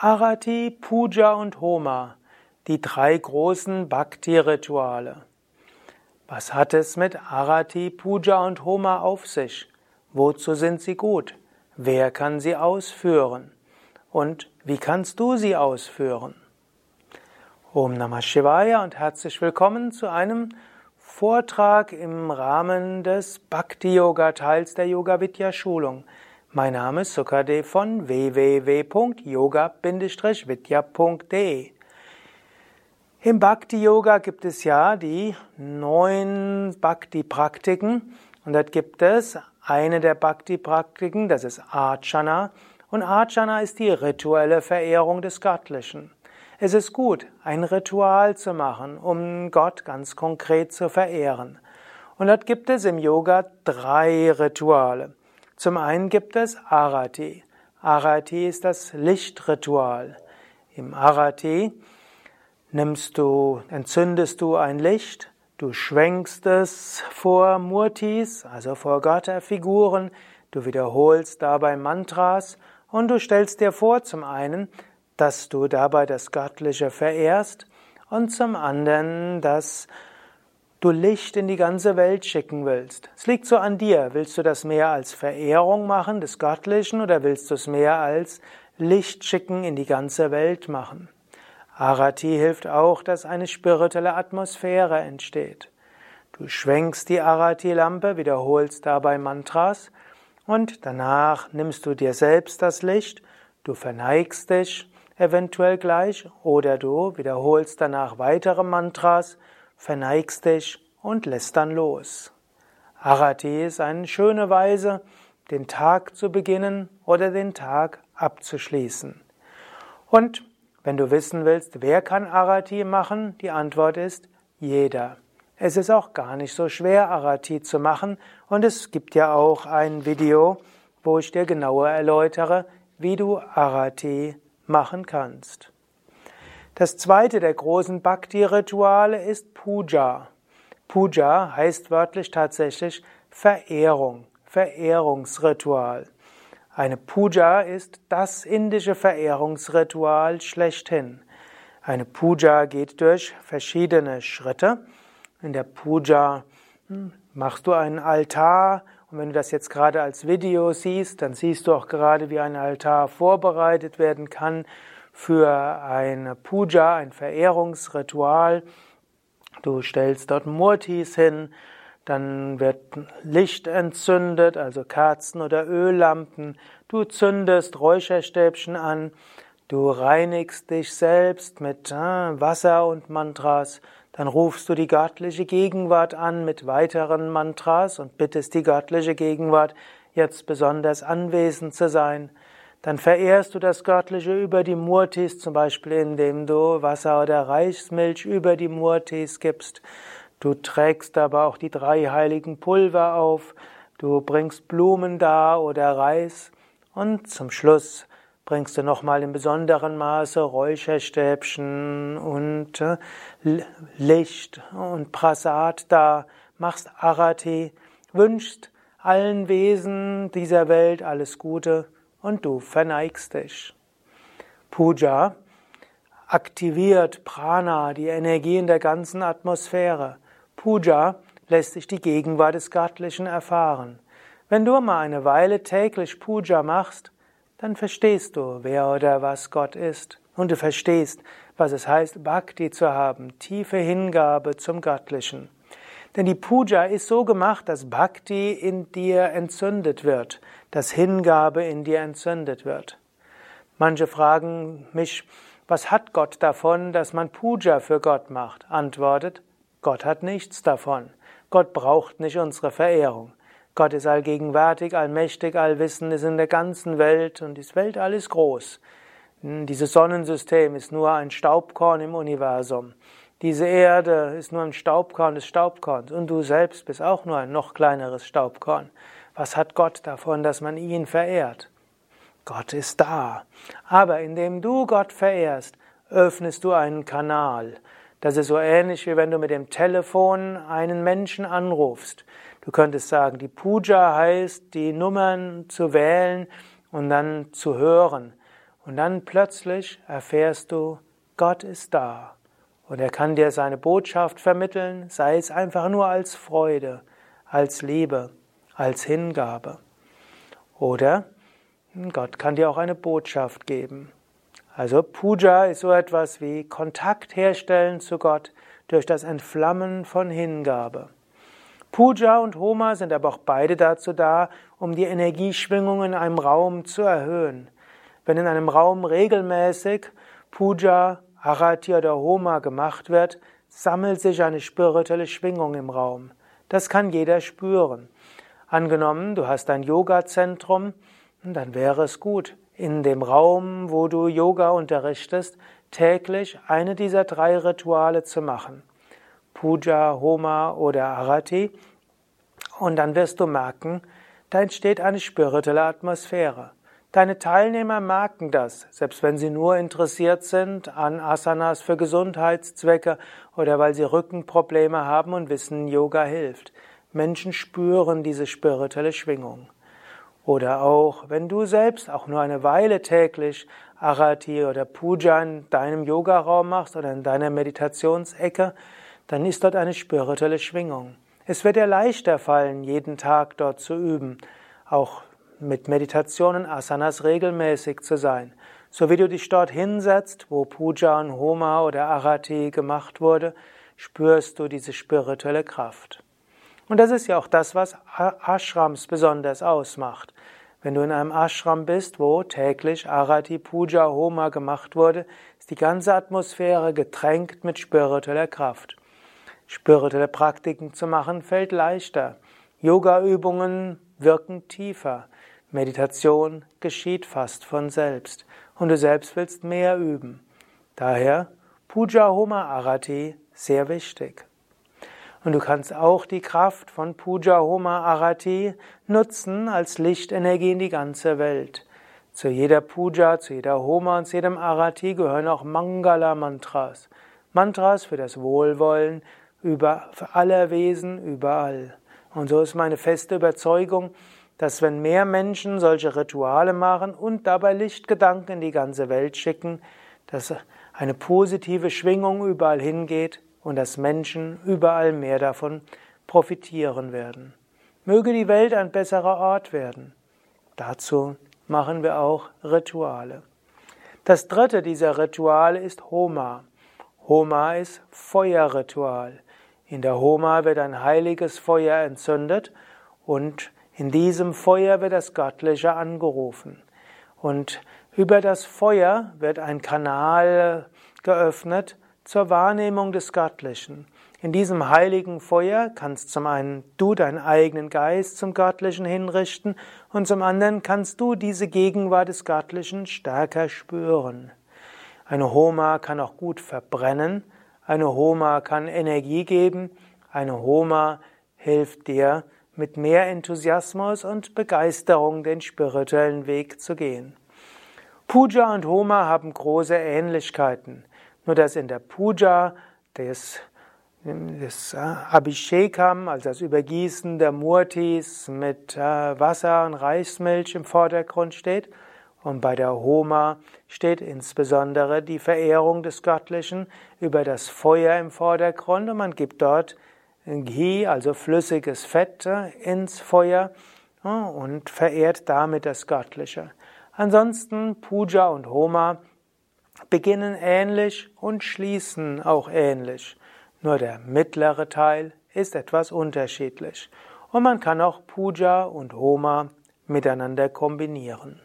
Arati, Puja und Homa, die drei großen Bhakti-Rituale. Was hat es mit Arati, Puja und Homa auf sich? Wozu sind sie gut? Wer kann sie ausführen? Und wie kannst du sie ausführen? Om Namah Shivaya und herzlich willkommen zu einem Vortrag im Rahmen des Bhakti Yoga Teils der Yoga Vidya Schulung. Mein Name ist Sukade von www.yoga-vidya.de. Im Bhakti Yoga gibt es ja die neun Bhakti Praktiken und dort gibt es eine der Bhakti Praktiken, das ist Archana und Archana ist die rituelle Verehrung des Göttlichen. Es ist gut, ein Ritual zu machen, um Gott ganz konkret zu verehren. Und dort gibt es im Yoga drei Rituale. Zum einen gibt es Arati. Arati ist das Lichtritual. Im Arati nimmst du, entzündest du ein Licht, du schwenkst es vor Murtis, also vor Götterfiguren, du wiederholst dabei Mantras und du stellst dir vor zum einen, dass du dabei das Göttliche verehrst und zum anderen, dass du Licht in die ganze Welt schicken willst. Es liegt so an dir. Willst du das mehr als Verehrung machen des Göttlichen oder willst du es mehr als Licht schicken in die ganze Welt machen? Arati hilft auch, dass eine spirituelle Atmosphäre entsteht. Du schwenkst die Arati-Lampe, wiederholst dabei Mantras und danach nimmst du dir selbst das Licht, du verneigst dich eventuell gleich oder du wiederholst danach weitere Mantras verneigst dich und lässt dann los. Arati ist eine schöne Weise, den Tag zu beginnen oder den Tag abzuschließen. Und wenn du wissen willst, wer kann Arati machen, die Antwort ist jeder. Es ist auch gar nicht so schwer, Arati zu machen, und es gibt ja auch ein Video, wo ich dir genauer erläutere, wie du Arati machen kannst. Das zweite der großen Bhakti-Rituale ist Puja. Puja heißt wörtlich tatsächlich Verehrung, Verehrungsritual. Eine Puja ist das indische Verehrungsritual schlechthin. Eine Puja geht durch verschiedene Schritte. In der Puja hm, machst du einen Altar und wenn du das jetzt gerade als Video siehst, dann siehst du auch gerade, wie ein Altar vorbereitet werden kann für eine Puja, ein Verehrungsritual. Du stellst dort Murtis hin, dann wird Licht entzündet, also Kerzen oder Öllampen. Du zündest Räucherstäbchen an. Du reinigst dich selbst mit äh, Wasser und Mantras. Dann rufst du die göttliche Gegenwart an mit weiteren Mantras und bittest die göttliche Gegenwart, jetzt besonders anwesend zu sein. Dann verehrst du das Göttliche über die Murtis, zum Beispiel indem du Wasser oder Reismilch über die Murtis gibst. Du trägst aber auch die drei heiligen Pulver auf. Du bringst Blumen dar oder Reis. Und zum Schluss bringst du nochmal in besonderem Maße Räucherstäbchen und äh, Licht und Prasad da, machst Arati, wünschst allen Wesen dieser Welt alles Gute und du verneigst dich. Puja aktiviert Prana, die Energie in der ganzen Atmosphäre. Puja lässt sich die Gegenwart des Göttlichen erfahren. Wenn du mal eine Weile täglich Puja machst, dann verstehst du, wer oder was Gott ist. Und du verstehst, was es heißt, Bhakti zu haben, tiefe Hingabe zum Göttlichen. Denn die Puja ist so gemacht, dass Bhakti in dir entzündet wird, dass Hingabe in dir entzündet wird. Manche fragen mich, was hat Gott davon, dass man Puja für Gott macht? Antwortet, Gott hat nichts davon. Gott braucht nicht unsere Verehrung. Gott ist allgegenwärtig, allmächtig, allwissend, ist in der ganzen Welt und die Welt alles groß. Dieses Sonnensystem ist nur ein Staubkorn im Universum. Diese Erde ist nur ein Staubkorn des Staubkorns und du selbst bist auch nur ein noch kleineres Staubkorn. Was hat Gott davon, dass man ihn verehrt? Gott ist da. Aber indem du Gott verehrst, öffnest du einen Kanal. Das ist so ähnlich wie wenn du mit dem Telefon einen Menschen anrufst. Du könntest sagen, die Puja heißt, die Nummern zu wählen und dann zu hören. und dann plötzlich erfährst du, Gott ist da und er kann dir seine Botschaft vermitteln, sei es einfach nur als Freude, als Liebe, als Hingabe. Oder Gott kann dir auch eine Botschaft geben. Also Puja ist so etwas wie Kontakt herstellen zu Gott durch das Entflammen von Hingabe. Puja und Homa sind aber auch beide dazu da, um die Energieschwingung in einem Raum zu erhöhen. Wenn in einem Raum regelmäßig Puja, Arati oder Homa gemacht wird, sammelt sich eine spirituelle Schwingung im Raum. Das kann jeder spüren. Angenommen, du hast ein Yoga-Zentrum, dann wäre es gut, in dem Raum, wo du Yoga unterrichtest, täglich eine dieser drei Rituale zu machen. Puja, Homa oder Arati. Und dann wirst du merken, da entsteht eine spirituelle Atmosphäre. Deine Teilnehmer merken das, selbst wenn sie nur interessiert sind an Asanas für Gesundheitszwecke oder weil sie Rückenprobleme haben und wissen, Yoga hilft. Menschen spüren diese spirituelle Schwingung. Oder auch, wenn du selbst auch nur eine Weile täglich Arati oder Puja in deinem Yogaraum machst oder in deiner Meditationsecke, dann ist dort eine spirituelle Schwingung. Es wird dir leichter fallen, jeden Tag dort zu üben, auch mit Meditationen, Asanas regelmäßig zu sein. So wie du dich dort hinsetzt, wo Puja und Homa oder Arati gemacht wurde, spürst du diese spirituelle Kraft. Und das ist ja auch das, was Ashrams besonders ausmacht. Wenn du in einem Ashram bist, wo täglich Arati, Puja, Homa gemacht wurde, ist die ganze Atmosphäre getränkt mit spiritueller Kraft. Spirituelle Praktiken zu machen fällt leichter. Yoga-Übungen wirken tiefer. Meditation geschieht fast von selbst. Und du selbst willst mehr üben. Daher Puja Homa Arati sehr wichtig. Und du kannst auch die Kraft von Puja Homa Arati nutzen als Lichtenergie in die ganze Welt. Zu jeder Puja, zu jeder Homa und zu jedem Arati gehören auch Mangala Mantras. Für das Wohlwollen über, für alle Wesen überall. Und so ist meine feste Überzeugung, dass wenn mehr Menschen solche Rituale machen und dabei Lichtgedanken in die ganze Welt schicken, dass eine positive Schwingung überall hingeht und dass Menschen überall mehr davon profitieren werden. Möge die Welt ein besserer Ort werden. Dazu machen wir auch Rituale. Das dritte dieser Rituale ist Homa. Homa ist Feuerritual. In der Homa wird ein heiliges Feuer entzündet und in diesem Feuer wird das Göttliche angerufen. Und über das Feuer wird ein Kanal geöffnet zur Wahrnehmung des Göttlichen. In diesem heiligen Feuer kannst zum einen du deinen eigenen Geist zum Göttlichen hinrichten und zum anderen kannst du diese Gegenwart des Göttlichen stärker spüren. Eine Homa kann auch gut verbrennen, eine Homa kann Energie geben. Eine Homa hilft dir, mit mehr Enthusiasmus und Begeisterung den spirituellen Weg zu gehen. Puja und Homa haben große Ähnlichkeiten. Nur dass in der Puja des, des äh, Abhishekam, also das Übergießen der Murtis mit äh, Wasser und Reismilch im Vordergrund steht und bei der Homa steht insbesondere die Verehrung des Göttlichen über das Feuer im Vordergrund und man gibt dort Ghee, also flüssiges Fett, ins Feuer und verehrt damit das Göttliche. Ansonsten Puja und Homa beginnen ähnlich und schließen auch ähnlich. Nur der mittlere Teil ist etwas unterschiedlich. Und man kann auch Puja und Homa miteinander kombinieren.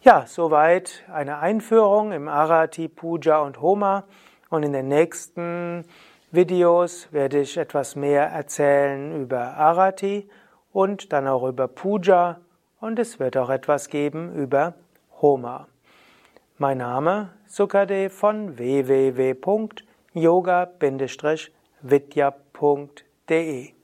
Ja, soweit eine Einführung im Arati, Puja und Homa. Und in den nächsten Videos werde ich etwas mehr erzählen über Arati und dann auch über Puja und es wird auch etwas geben über Homa. Mein Name Sukade von www.yoga-vidya.de